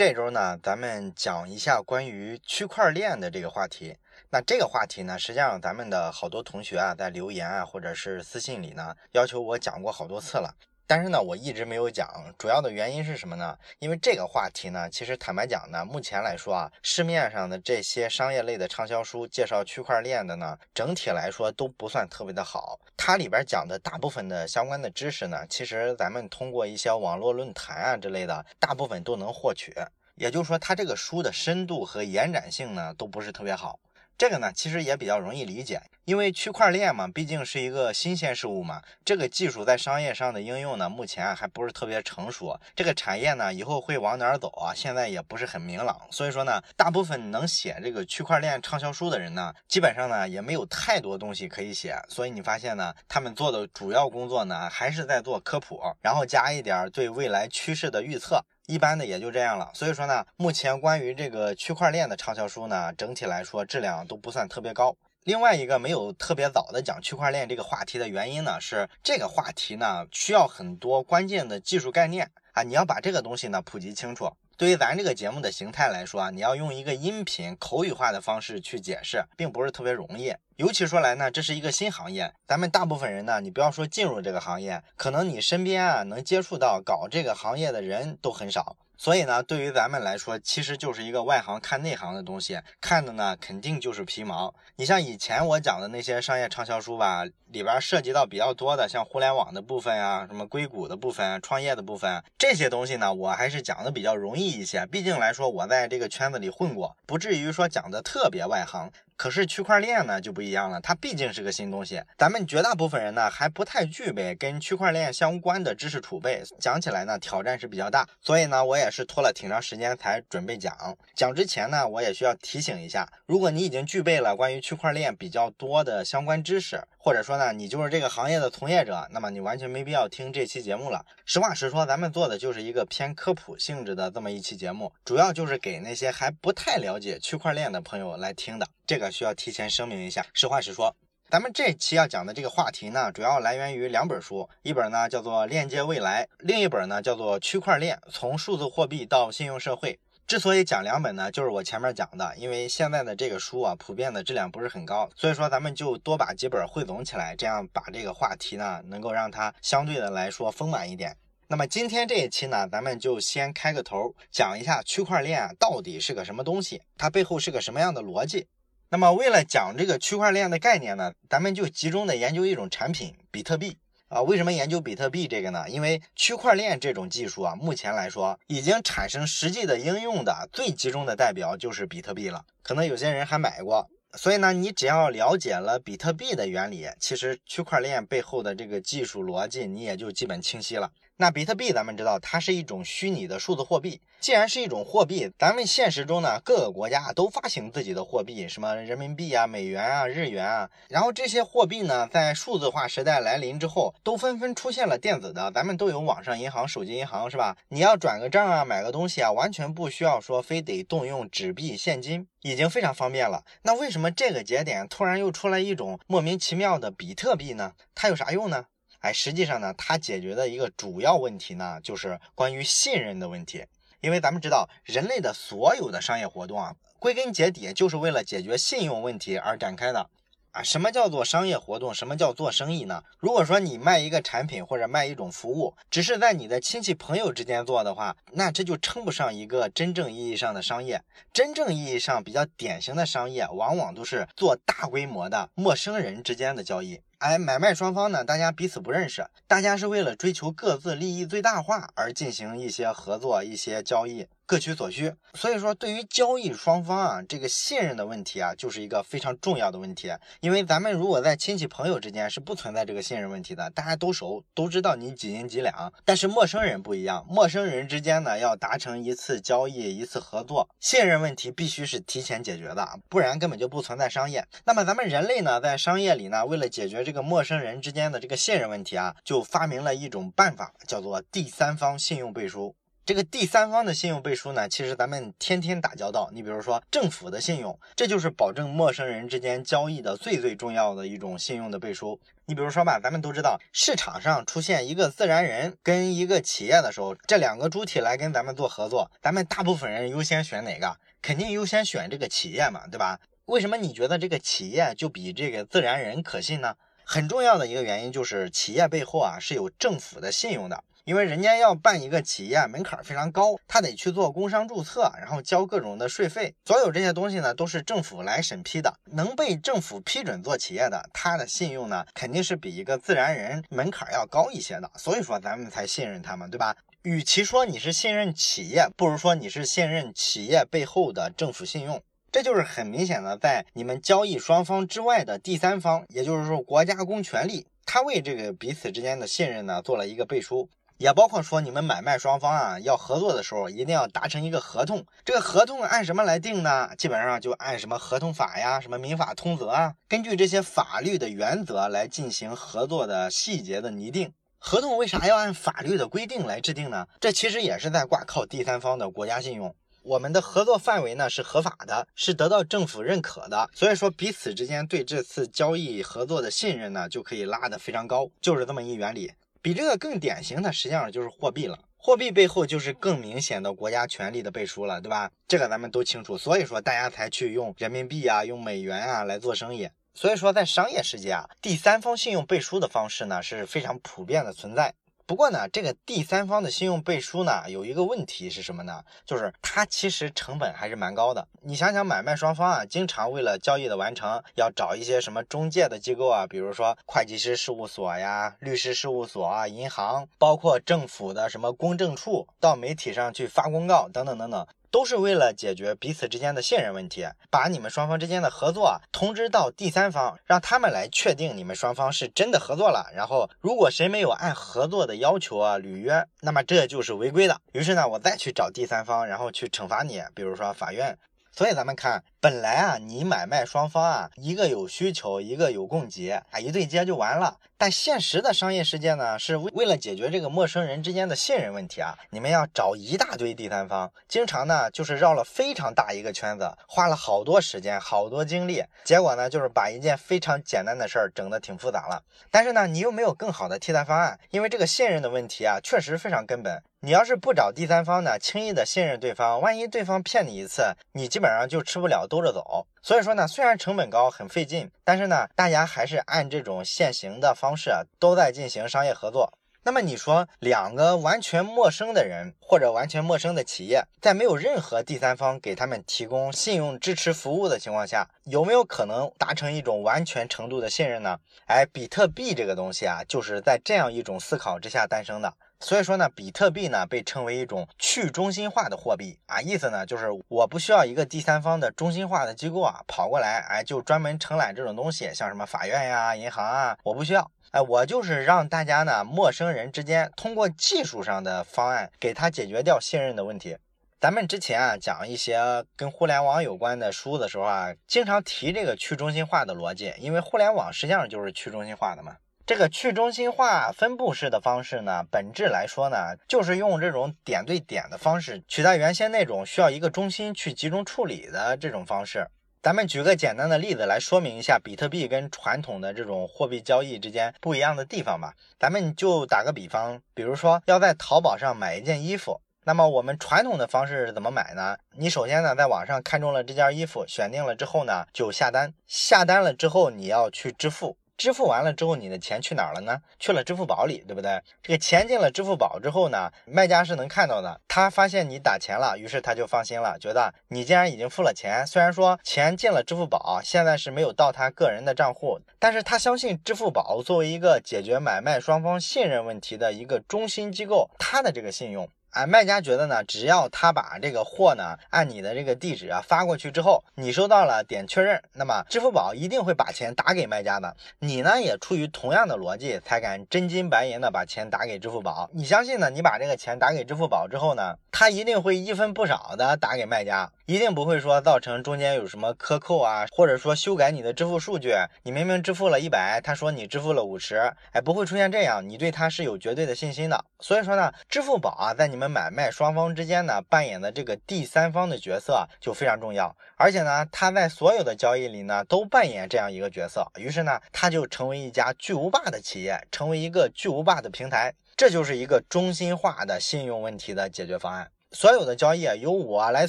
这周呢，咱们讲一下关于区块链的这个话题。那这个话题呢，实际上咱们的好多同学啊，在留言啊，或者是私信里呢，要求我讲过好多次了。但是呢，我一直没有讲，主要的原因是什么呢？因为这个话题呢，其实坦白讲呢，目前来说啊，市面上的这些商业类的畅销书介绍区块链的呢，整体来说都不算特别的好。它里边讲的大部分的相关的知识呢，其实咱们通过一些网络论坛啊之类的，大部分都能获取。也就是说，它这个书的深度和延展性呢，都不是特别好。这个呢，其实也比较容易理解，因为区块链嘛，毕竟是一个新鲜事物嘛。这个技术在商业上的应用呢，目前还不是特别成熟。这个产业呢，以后会往哪儿走啊？现在也不是很明朗。所以说呢，大部分能写这个区块链畅销书的人呢，基本上呢也没有太多东西可以写。所以你发现呢，他们做的主要工作呢，还是在做科普，然后加一点对未来趋势的预测。一般的也就这样了，所以说呢，目前关于这个区块链的畅销书呢，整体来说质量都不算特别高。另外一个没有特别早的讲区块链这个话题的原因呢，是这个话题呢需要很多关键的技术概念啊，你要把这个东西呢普及清楚。对于咱这个节目的形态来说啊，你要用一个音频口语化的方式去解释，并不是特别容易。尤其说来呢，这是一个新行业，咱们大部分人呢，你不要说进入这个行业，可能你身边啊能接触到搞这个行业的人都很少。所以呢，对于咱们来说，其实就是一个外行看内行的东西，看的呢肯定就是皮毛。你像以前我讲的那些商业畅销书吧，里边涉及到比较多的，像互联网的部分啊，什么硅谷的部分、创业的部分这些东西呢，我还是讲的比较容易一些。毕竟来说，我在这个圈子里混过，不至于说讲的特别外行。可是区块链呢就不一样了，它毕竟是个新东西，咱们绝大部分人呢还不太具备跟区块链相关的知识储备，讲起来呢挑战是比较大。所以呢，我也是拖了挺长时间才准备讲。讲之前呢，我也需要提醒一下，如果你已经具备了关于区块链比较多的相关知识，或者说呢你就是这个行业的从业者，那么你完全没必要听这期节目了。实话实说，咱们做的就是一个偏科普性质的这么一期节目，主要就是给那些还不太了解区块链的朋友来听的。这个需要提前声明一下，实话实说，咱们这期要讲的这个话题呢，主要来源于两本书，一本呢叫做《链接未来》，另一本呢叫做《区块链：从数字货币到信用社会》。之所以讲两本呢，就是我前面讲的，因为现在的这个书啊，普遍的质量不是很高，所以说咱们就多把几本汇总起来，这样把这个话题呢，能够让它相对的来说丰满一点。那么今天这一期呢，咱们就先开个头，讲一下区块链到底是个什么东西，它背后是个什么样的逻辑。那么为了讲这个区块链的概念呢，咱们就集中的研究一种产品——比特币啊。为什么研究比特币这个呢？因为区块链这种技术啊，目前来说已经产生实际的应用的最集中的代表就是比特币了。可能有些人还买过，所以呢，你只要了解了比特币的原理，其实区块链背后的这个技术逻辑你也就基本清晰了。那比特币咱们知道，它是一种虚拟的数字货币。既然是一种货币，咱们现实中呢，各个国家都发行自己的货币，什么人民币啊、美元啊、日元啊。然后这些货币呢，在数字化时代来临之后，都纷纷出现了电子的。咱们都有网上银行、手机银行，是吧？你要转个账啊、买个东西啊，完全不需要说非得动用纸币现金，已经非常方便了。那为什么这个节点突然又出来一种莫名其妙的比特币呢？它有啥用呢？哎，实际上呢，它解决的一个主要问题呢，就是关于信任的问题。因为咱们知道，人类的所有的商业活动啊，归根结底就是为了解决信用问题而展开的。啊，什么叫做商业活动？什么叫做生意呢？如果说你卖一个产品或者卖一种服务，只是在你的亲戚朋友之间做的话，那这就称不上一个真正意义上的商业。真正意义上比较典型的商业，往往都是做大规模的陌生人之间的交易。哎，买卖双方呢，大家彼此不认识，大家是为了追求各自利益最大化而进行一些合作、一些交易。各取所需，所以说对于交易双方啊，这个信任的问题啊，就是一个非常重要的问题。因为咱们如果在亲戚朋友之间是不存在这个信任问题的，大家都熟，都知道你几斤几两。但是陌生人不一样，陌生人之间呢，要达成一次交易、一次合作，信任问题必须是提前解决的，不然根本就不存在商业。那么咱们人类呢，在商业里呢，为了解决这个陌生人之间的这个信任问题啊，就发明了一种办法，叫做第三方信用背书。这个第三方的信用背书呢，其实咱们天天打交道。你比如说政府的信用，这就是保证陌生人之间交易的最最重要的一种信用的背书。你比如说吧，咱们都知道市场上出现一个自然人跟一个企业的时候，这两个主体来跟咱们做合作，咱们大部分人优先选哪个？肯定优先选这个企业嘛，对吧？为什么你觉得这个企业就比这个自然人可信呢？很重要的一个原因就是企业背后啊是有政府的信用的。因为人家要办一个企业，门槛非常高，他得去做工商注册，然后交各种的税费，所有这些东西呢都是政府来审批的。能被政府批准做企业的，他的信用呢肯定是比一个自然人门槛要高一些的。所以说咱们才信任他们，对吧？与其说你是信任企业，不如说你是信任企业背后的政府信用。这就是很明显的，在你们交易双方之外的第三方，也就是说国家公权力，他为这个彼此之间的信任呢做了一个背书。也包括说，你们买卖双方啊要合作的时候，一定要达成一个合同。这个合同按什么来定呢？基本上就按什么合同法呀、什么民法通则啊，根据这些法律的原则来进行合作的细节的拟定。合同为啥要按法律的规定来制定呢？这其实也是在挂靠第三方的国家信用。我们的合作范围呢是合法的，是得到政府认可的，所以说彼此之间对这次交易合作的信任呢就可以拉得非常高，就是这么一原理。比这个更典型的，实际上就是货币了。货币背后就是更明显的国家权力的背书了，对吧？这个咱们都清楚，所以说大家才去用人民币啊、用美元啊来做生意。所以说，在商业世界啊，第三方信用背书的方式呢是非常普遍的存在。不过呢，这个第三方的信用背书呢，有一个问题是什么呢？就是它其实成本还是蛮高的。你想想，买卖双方啊，经常为了交易的完成，要找一些什么中介的机构啊，比如说会计师事务所呀、律师事务所啊、银行，包括政府的什么公证处，到媒体上去发公告等等等等。都是为了解决彼此之间的信任问题，把你们双方之间的合作通知到第三方，让他们来确定你们双方是真的合作了。然后，如果谁没有按合作的要求啊履约，那么这就是违规的。于是呢，我再去找第三方，然后去惩罚你，比如说法院。所以咱们看，本来啊，你买卖双方啊，一个有需求，一个有供给，啊，一对接就完了。但现实的商业世界呢，是为为了解决这个陌生人之间的信任问题啊，你们要找一大堆第三方，经常呢就是绕了非常大一个圈子，花了好多时间、好多精力，结果呢就是把一件非常简单的事儿整得挺复杂了。但是呢，你又没有更好的替代方案，因为这个信任的问题啊，确实非常根本。你要是不找第三方呢，轻易的信任对方，万一对方骗你一次，你基本上就吃不了兜着走。所以说呢，虽然成本高，很费劲，但是呢，大家还是按这种现行的方式都在进行商业合作。那么你说，两个完全陌生的人或者完全陌生的企业，在没有任何第三方给他们提供信用支持服务的情况下，有没有可能达成一种完全程度的信任呢？哎，比特币这个东西啊，就是在这样一种思考之下诞生的。所以说呢，比特币呢被称为一种去中心化的货币啊，意思呢就是我不需要一个第三方的中心化的机构啊跑过来，哎，就专门承揽这种东西，像什么法院呀、银行啊，我不需要，哎，我就是让大家呢，陌生人之间通过技术上的方案给他解决掉信任的问题。咱们之前啊讲一些跟互联网有关的书的时候啊，经常提这个去中心化的逻辑，因为互联网实际上就是去中心化的嘛。这个去中心化分布式的方式呢，本质来说呢，就是用这种点对点的方式取代原先那种需要一个中心去集中处理的这种方式。咱们举个简单的例子来说明一下比特币跟传统的这种货币交易之间不一样的地方吧。咱们就打个比方，比如说要在淘宝上买一件衣服，那么我们传统的方式是怎么买呢？你首先呢在网上看中了这件衣服，选定了之后呢就下单，下单了之后你要去支付。支付完了之后，你的钱去哪儿了呢？去了支付宝里，对不对？这个钱进了支付宝之后呢，卖家是能看到的。他发现你打钱了，于是他就放心了，觉得你既然已经付了钱，虽然说钱进了支付宝，现在是没有到他个人的账户，但是他相信支付宝作为一个解决买卖双方信任问题的一个中心机构，他的这个信用。哎，卖家觉得呢，只要他把这个货呢按你的这个地址啊发过去之后，你收到了点确认，那么支付宝一定会把钱打给卖家的。你呢也出于同样的逻辑，才敢真金白银的把钱打给支付宝。你相信呢？你把这个钱打给支付宝之后呢，他一定会一分不少的打给卖家。一定不会说造成中间有什么克扣啊，或者说修改你的支付数据，你明明支付了一百，他说你支付了五十，哎，不会出现这样，你对他是有绝对的信心的。所以说呢，支付宝啊，在你们买卖双方之间呢，扮演的这个第三方的角色就非常重要，而且呢，他在所有的交易里呢，都扮演这样一个角色。于是呢，他就成为一家巨无霸的企业，成为一个巨无霸的平台，这就是一个中心化的信用问题的解决方案。所有的交易由我来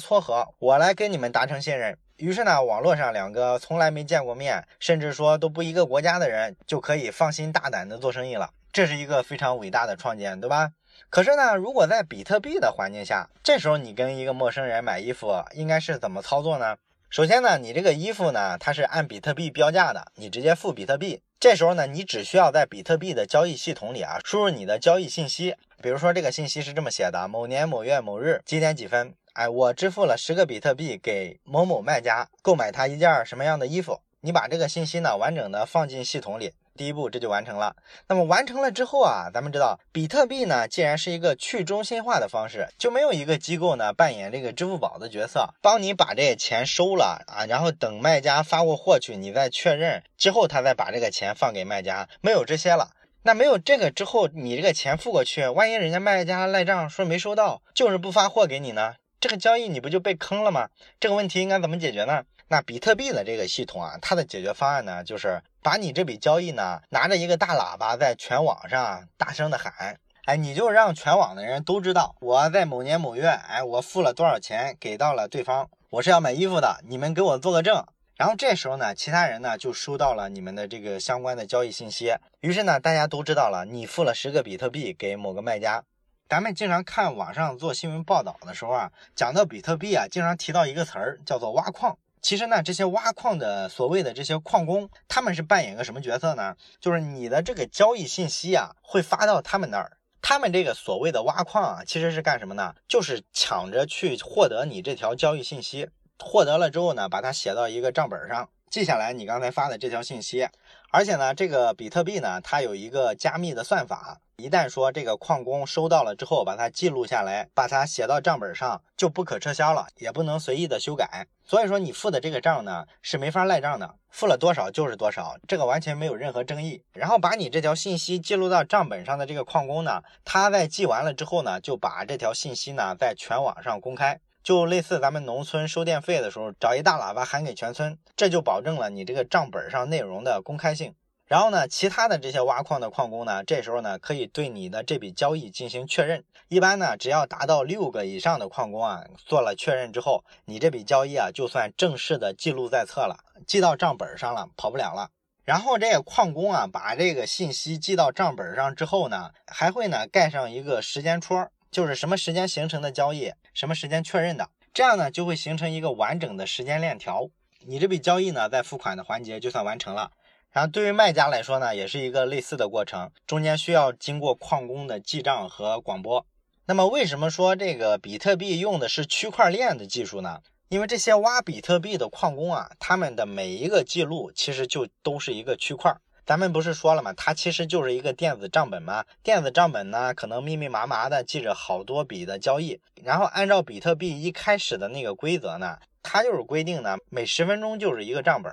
撮合，我来跟你们达成信任。于是呢，网络上两个从来没见过面，甚至说都不一个国家的人，就可以放心大胆的做生意了。这是一个非常伟大的创建，对吧？可是呢，如果在比特币的环境下，这时候你跟一个陌生人买衣服，应该是怎么操作呢？首先呢，你这个衣服呢，它是按比特币标价的，你直接付比特币。这时候呢，你只需要在比特币的交易系统里啊，输入你的交易信息。比如说这个信息是这么写的：某年某月某日几点几分，哎，我支付了十个比特币给某某卖家，购买他一件什么样的衣服？你把这个信息呢完整的放进系统里，第一步这就完成了。那么完成了之后啊，咱们知道比特币呢，既然是一个去中心化的方式，就没有一个机构呢扮演这个支付宝的角色，帮你把这钱收了啊，然后等卖家发过货去，你再确认之后，他再把这个钱放给卖家，没有这些了。那没有这个之后，你这个钱付过去，万一人家卖家赖账说没收到，就是不发货给你呢，这个交易你不就被坑了吗？这个问题应该怎么解决呢？那比特币的这个系统啊，它的解决方案呢，就是把你这笔交易呢，拿着一个大喇叭在全网上大声的喊，哎，你就让全网的人都知道我在某年某月，哎，我付了多少钱给到了对方，我是要买衣服的，你们给我做个证。然后这时候呢，其他人呢就收到了你们的这个相关的交易信息。于是呢，大家都知道了，你付了十个比特币给某个卖家。咱们经常看网上做新闻报道的时候啊，讲到比特币啊，经常提到一个词儿叫做挖矿。其实呢，这些挖矿的所谓的这些矿工，他们是扮演个什么角色呢？就是你的这个交易信息啊，会发到他们那儿。他们这个所谓的挖矿啊，其实是干什么呢？就是抢着去获得你这条交易信息。获得了之后呢，把它写到一个账本上，记下来你刚才发的这条信息。而且呢，这个比特币呢，它有一个加密的算法，一旦说这个矿工收到了之后，把它记录下来，把它写到账本上，就不可撤销了，也不能随意的修改。所以说你付的这个账呢，是没法赖账的，付了多少就是多少，这个完全没有任何争议。然后把你这条信息记录到账本上的这个矿工呢，他在记完了之后呢，就把这条信息呢，在全网上公开。就类似咱们农村收电费的时候，找一大喇叭喊给全村，这就保证了你这个账本上内容的公开性。然后呢，其他的这些挖矿的矿工呢，这时候呢可以对你的这笔交易进行确认。一般呢，只要达到六个以上的矿工啊做了确认之后，你这笔交易啊就算正式的记录在册了，记到账本上了，跑不了了。然后这个矿工啊把这个信息记到账本上之后呢，还会呢盖上一个时间戳。就是什么时间形成的交易，什么时间确认的，这样呢就会形成一个完整的时间链条。你这笔交易呢，在付款的环节就算完成了。然后对于卖家来说呢，也是一个类似的过程，中间需要经过矿工的记账和广播。那么为什么说这个比特币用的是区块链的技术呢？因为这些挖比特币的矿工啊，他们的每一个记录其实就都是一个区块。咱们不是说了吗？它其实就是一个电子账本嘛。电子账本呢，可能密密麻麻的记着好多笔的交易，然后按照比特币一开始的那个规则呢，它就是规定呢，每十分钟就是一个账本。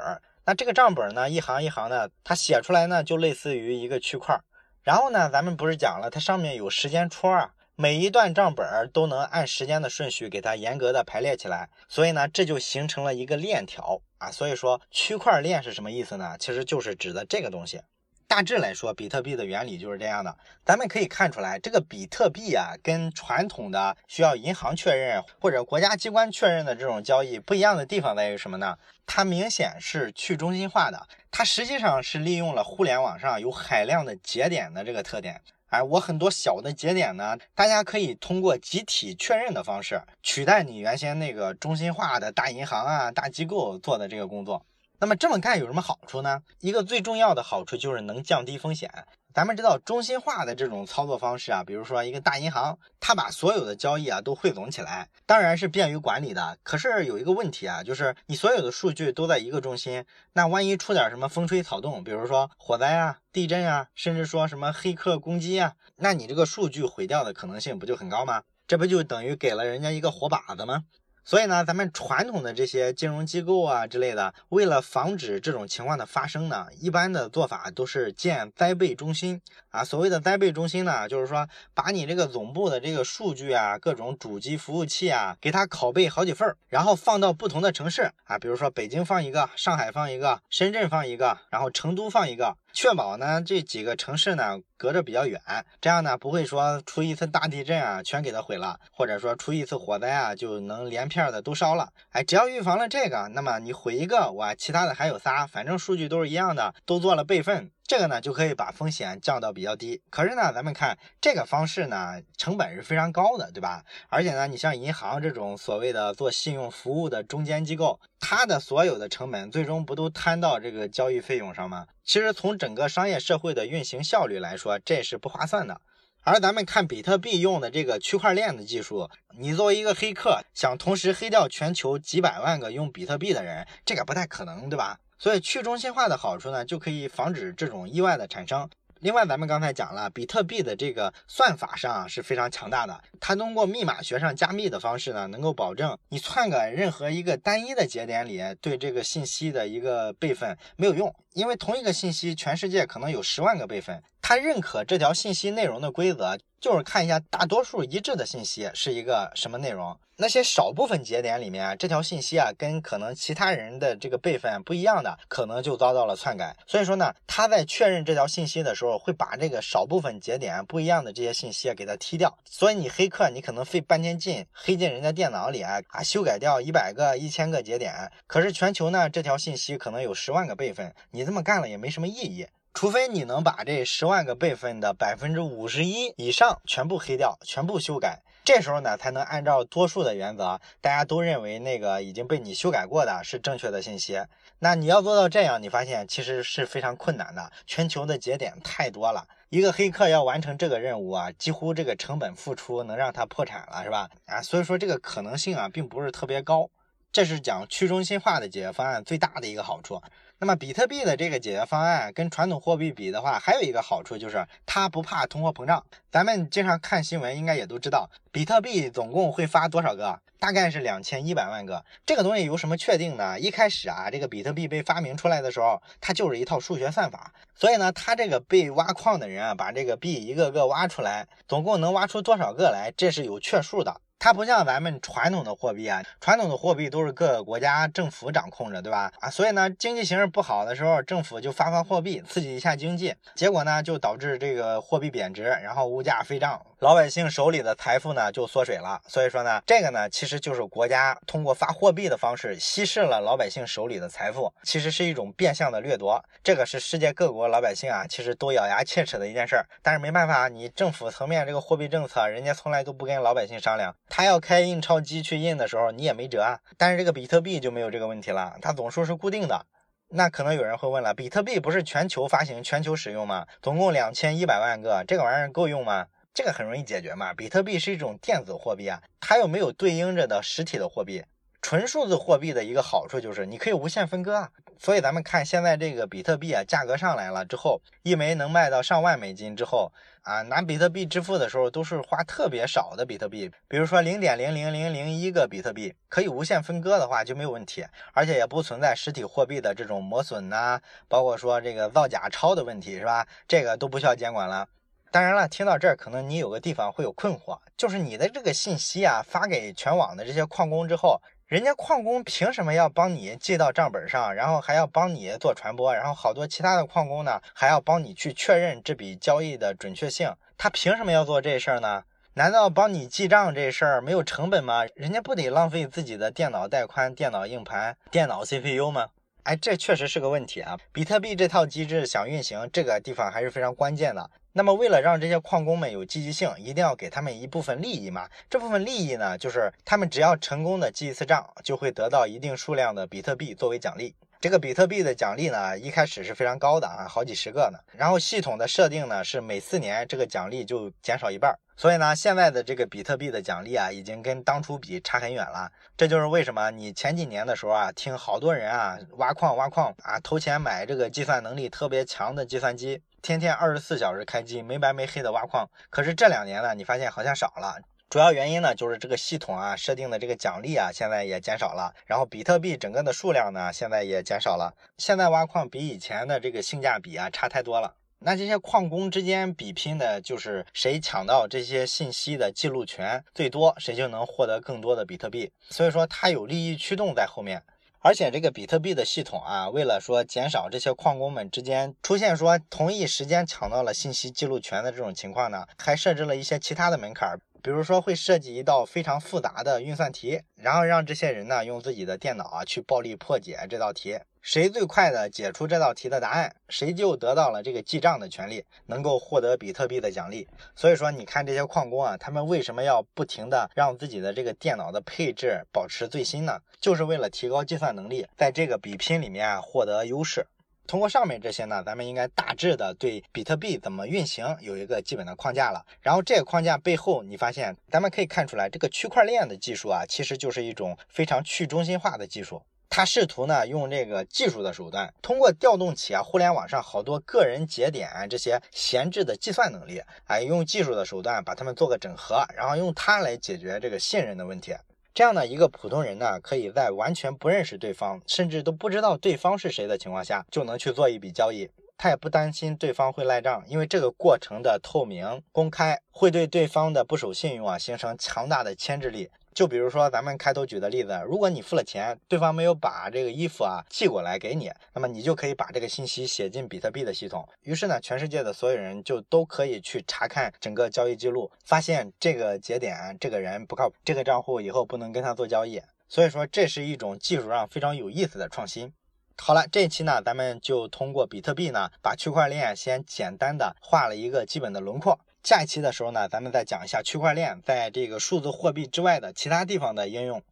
那这个账本呢，一行一行的，它写出来呢，就类似于一个区块。然后呢，咱们不是讲了，它上面有时间戳啊。每一段账本都能按时间的顺序给它严格的排列起来，所以呢，这就形成了一个链条啊。所以说区块链是什么意思呢？其实就是指的这个东西。大致来说，比特币的原理就是这样的。咱们可以看出来，这个比特币啊，跟传统的需要银行确认或者国家机关确认的这种交易不一样的地方在于什么呢？它明显是去中心化的，它实际上是利用了互联网上有海量的节点的这个特点。哎，我很多小的节点呢，大家可以通过集体确认的方式取代你原先那个中心化的大银行啊、大机构做的这个工作。那么这么干有什么好处呢？一个最重要的好处就是能降低风险。咱们知道中心化的这种操作方式啊，比如说一个大银行，它把所有的交易啊都汇总起来，当然是便于管理的。可是有一个问题啊，就是你所有的数据都在一个中心，那万一出点什么风吹草动，比如说火灾啊、地震啊，甚至说什么黑客攻击啊，那你这个数据毁掉的可能性不就很高吗？这不就等于给了人家一个活靶子吗？所以呢，咱们传统的这些金融机构啊之类的，为了防止这种情况的发生呢，一般的做法都是建灾备中心啊。所谓的灾备中心呢，就是说把你这个总部的这个数据啊，各种主机服务器啊，给它拷贝好几份儿，然后放到不同的城市啊，比如说北京放一个，上海放一个，深圳放一个，然后成都放一个。确保呢这几个城市呢隔着比较远，这样呢不会说出一次大地震啊全给它毁了，或者说出一次火灾啊就能连片的都烧了。哎，只要预防了这个，那么你毁一个，我，其他的还有仨，反正数据都是一样的，都做了备份。这个呢就可以把风险降到比较低。可是呢，咱们看这个方式呢，成本是非常高的，对吧？而且呢，你像银行这种所谓的做信用服务的中间机构，它的所有的成本最终不都摊到这个交易费用上吗？其实从整个商业社会的运行效率来说，这是不划算的。而咱们看比特币用的这个区块链的技术，你作为一个黑客，想同时黑掉全球几百万个用比特币的人，这个不太可能，对吧？所以去中心化的好处呢，就可以防止这种意外的产生。另外，咱们刚才讲了，比特币的这个算法上是非常强大的，它通过密码学上加密的方式呢，能够保证你篡改任何一个单一的节点里对这个信息的一个备份没有用，因为同一个信息全世界可能有十万个备份，它认可这条信息内容的规则就是看一下大多数一致的信息是一个什么内容。那些少部分节点里面，这条信息啊，跟可能其他人的这个备份不一样的，可能就遭到了篡改。所以说呢，他在确认这条信息的时候，会把这个少部分节点不一样的这些信息给它踢掉。所以你黑客，你可能费半天劲黑进人家电脑里啊，啊修改掉一百个、一千个节点。可是全球呢，这条信息可能有十万个备份，你这么干了也没什么意义。除非你能把这十万个备份的百分之五十一以上全部黑掉，全部修改。这时候呢，才能按照多数的原则，大家都认为那个已经被你修改过的是正确的信息。那你要做到这样，你发现其实是非常困难的。全球的节点太多了，一个黑客要完成这个任务啊，几乎这个成本付出能让他破产了，是吧？啊，所以说这个可能性啊，并不是特别高。这是讲去中心化的解决方案最大的一个好处。那么比特币的这个解决方案跟传统货币比的话，还有一个好处就是它不怕通货膨胀。咱们经常看新闻，应该也都知道，比特币总共会发多少个？大概是两千一百万个。这个东西有什么确定呢？一开始啊，这个比特币被发明出来的时候，它就是一套数学算法。所以呢，它这个被挖矿的人啊，把这个币一个个挖出来，总共能挖出多少个来，这是有确数的。它不像咱们传统的货币啊，传统的货币都是各个国家政府掌控着，对吧？啊，所以呢，经济形势不好的时候，政府就发发货币刺激一下经济，结果呢，就导致这个货币贬值，然后物价飞涨，老百姓手里的财富呢就缩水了。所以说呢，这个呢，其实就是国家通过发货币的方式稀释了老百姓手里的财富，其实是一种变相的掠夺。这个是世界各国老百姓啊，其实都咬牙切齿的一件事儿。但是没办法，你政府层面这个货币政策，人家从来都不跟老百姓商量。他要开印钞机去印的时候，你也没辙啊。但是这个比特币就没有这个问题了，它总数是固定的。那可能有人会问了，比特币不是全球发行、全球使用吗？总共两千一百万个，这个玩意儿够用吗？这个很容易解决嘛。比特币是一种电子货币啊，它又没有对应着的实体的货币。纯数字货币的一个好处就是你可以无限分割啊。所以咱们看现在这个比特币啊，价格上来了之后，一枚能卖到上万美金之后。啊，拿比特币支付的时候都是花特别少的比特币，比如说零点零零零零一个比特币，可以无限分割的话就没有问题，而且也不存在实体货币的这种磨损呐，包括说这个造假钞的问题，是吧？这个都不需要监管了。当然了，听到这儿，可能你有个地方会有困惑，就是你的这个信息啊，发给全网的这些矿工之后。人家矿工凭什么要帮你记到账本上，然后还要帮你做传播，然后好多其他的矿工呢，还要帮你去确认这笔交易的准确性。他凭什么要做这事儿呢？难道帮你记账这事儿没有成本吗？人家不得浪费自己的电脑带宽、电脑硬盘、电脑 CPU 吗？哎，这确实是个问题啊！比特币这套机制想运行，这个地方还是非常关键的。那么，为了让这些矿工们有积极性，一定要给他们一部分利益嘛？这部分利益呢，就是他们只要成功的记一次账，就会得到一定数量的比特币作为奖励。这个比特币的奖励呢，一开始是非常高的啊，好几十个呢。然后系统的设定呢，是每四年这个奖励就减少一半。所以呢，现在的这个比特币的奖励啊，已经跟当初比差很远了。这就是为什么你前几年的时候啊，听好多人啊挖矿挖矿啊，投钱买这个计算能力特别强的计算机，天天二十四小时开机，没白没黑的挖矿。可是这两年呢，你发现好像少了。主要原因呢，就是这个系统啊设定的这个奖励啊，现在也减少了，然后比特币整个的数量呢，现在也减少了。现在挖矿比以前的这个性价比啊差太多了。那这些矿工之间比拼的就是谁抢到这些信息的记录权最多，谁就能获得更多的比特币。所以说它有利益驱动在后面。而且这个比特币的系统啊，为了说减少这些矿工们之间出现说同一时间抢到了信息记录权的这种情况呢，还设置了一些其他的门槛，比如说会设计一道非常复杂的运算题，然后让这些人呢用自己的电脑啊去暴力破解这道题。谁最快的解出这道题的答案，谁就得到了这个记账的权利，能够获得比特币的奖励。所以说，你看这些矿工啊，他们为什么要不停的让自己的这个电脑的配置保持最新呢？就是为了提高计算能力，在这个比拼里面啊获得优势。通过上面这些呢，咱们应该大致的对比特币怎么运行有一个基本的框架了。然后这个框架背后，你发现咱们可以看出来，这个区块链的技术啊，其实就是一种非常去中心化的技术。他试图呢用这个技术的手段，通过调动起啊互联网上好多个人节点这些闲置的计算能力，哎，用技术的手段把它们做个整合，然后用它来解决这个信任的问题。这样呢一个普通人呢，可以在完全不认识对方，甚至都不知道对方是谁的情况下，就能去做一笔交易。他也不担心对方会赖账，因为这个过程的透明公开，会对对方的不守信用啊形成强大的牵制力。就比如说咱们开头举的例子，如果你付了钱，对方没有把这个衣服啊寄过来给你，那么你就可以把这个信息写进比特币的系统。于是呢，全世界的所有人就都可以去查看整个交易记录，发现这个节点这个人不靠谱，这个账户以后不能跟他做交易。所以说，这是一种技术上非常有意思的创新。好了，这一期呢，咱们就通过比特币呢，把区块链先简单的画了一个基本的轮廓。下一期的时候呢，咱们再讲一下区块链在这个数字货币之外的其他地方的应用。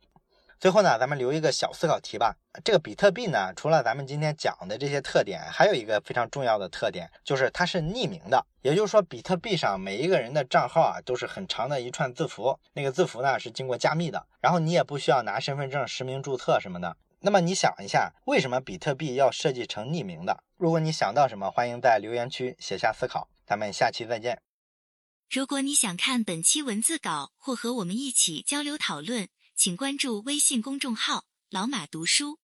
最后呢，咱们留一个小思考题吧。这个比特币呢，除了咱们今天讲的这些特点，还有一个非常重要的特点，就是它是匿名的。也就是说，比特币上每一个人的账号啊，都是很长的一串字符，那个字符呢是经过加密的，然后你也不需要拿身份证实名注册什么的。那么你想一下，为什么比特币要设计成匿名的？如果你想到什么，欢迎在留言区写下思考。咱们下期再见。如果你想看本期文字稿或和我们一起交流讨论，请关注微信公众号“老马读书”。